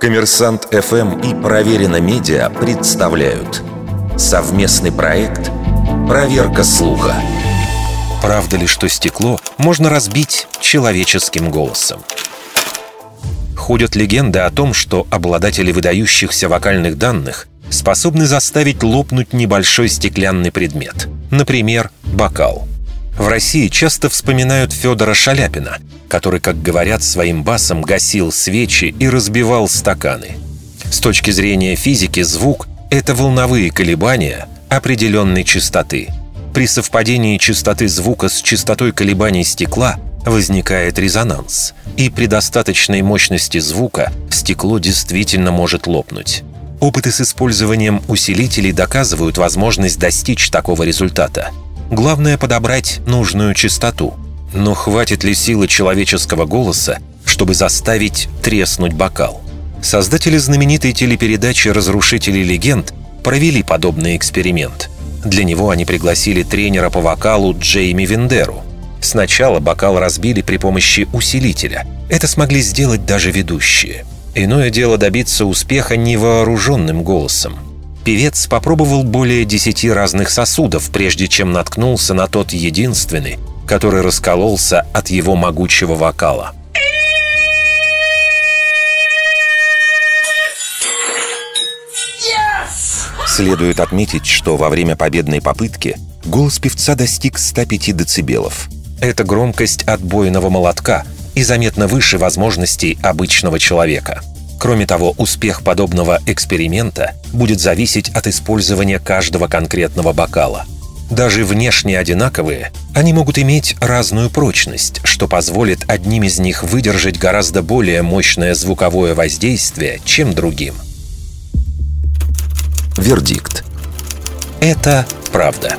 Коммерсант ФМ и Проверено Медиа представляют совместный проект «Проверка слуха». Правда ли, что стекло можно разбить человеческим голосом? Ходят легенды о том, что обладатели выдающихся вокальных данных способны заставить лопнуть небольшой стеклянный предмет, например, бокал. В России часто вспоминают Федора Шаляпина, который, как говорят, своим басом гасил свечи и разбивал стаканы. С точки зрения физики звук — это волновые колебания определенной частоты. При совпадении частоты звука с частотой колебаний стекла возникает резонанс, и при достаточной мощности звука стекло действительно может лопнуть. Опыты с использованием усилителей доказывают возможность достичь такого результата. Главное подобрать нужную частоту. Но хватит ли силы человеческого голоса, чтобы заставить треснуть бокал? Создатели знаменитой телепередачи «Разрушители легенд» провели подобный эксперимент. Для него они пригласили тренера по вокалу Джейми Вендеру. Сначала бокал разбили при помощи усилителя. Это смогли сделать даже ведущие – Иное дело добиться успеха невооруженным голосом. Певец попробовал более десяти разных сосудов, прежде чем наткнулся на тот единственный, который раскололся от его могучего вокала. Следует отметить, что во время победной попытки голос певца достиг 105 децибелов. Это громкость отбойного молотка, и заметно выше возможностей обычного человека. Кроме того, успех подобного эксперимента будет зависеть от использования каждого конкретного бокала. Даже внешне одинаковые, они могут иметь разную прочность, что позволит одним из них выдержать гораздо более мощное звуковое воздействие, чем другим. Вердикт. Это правда.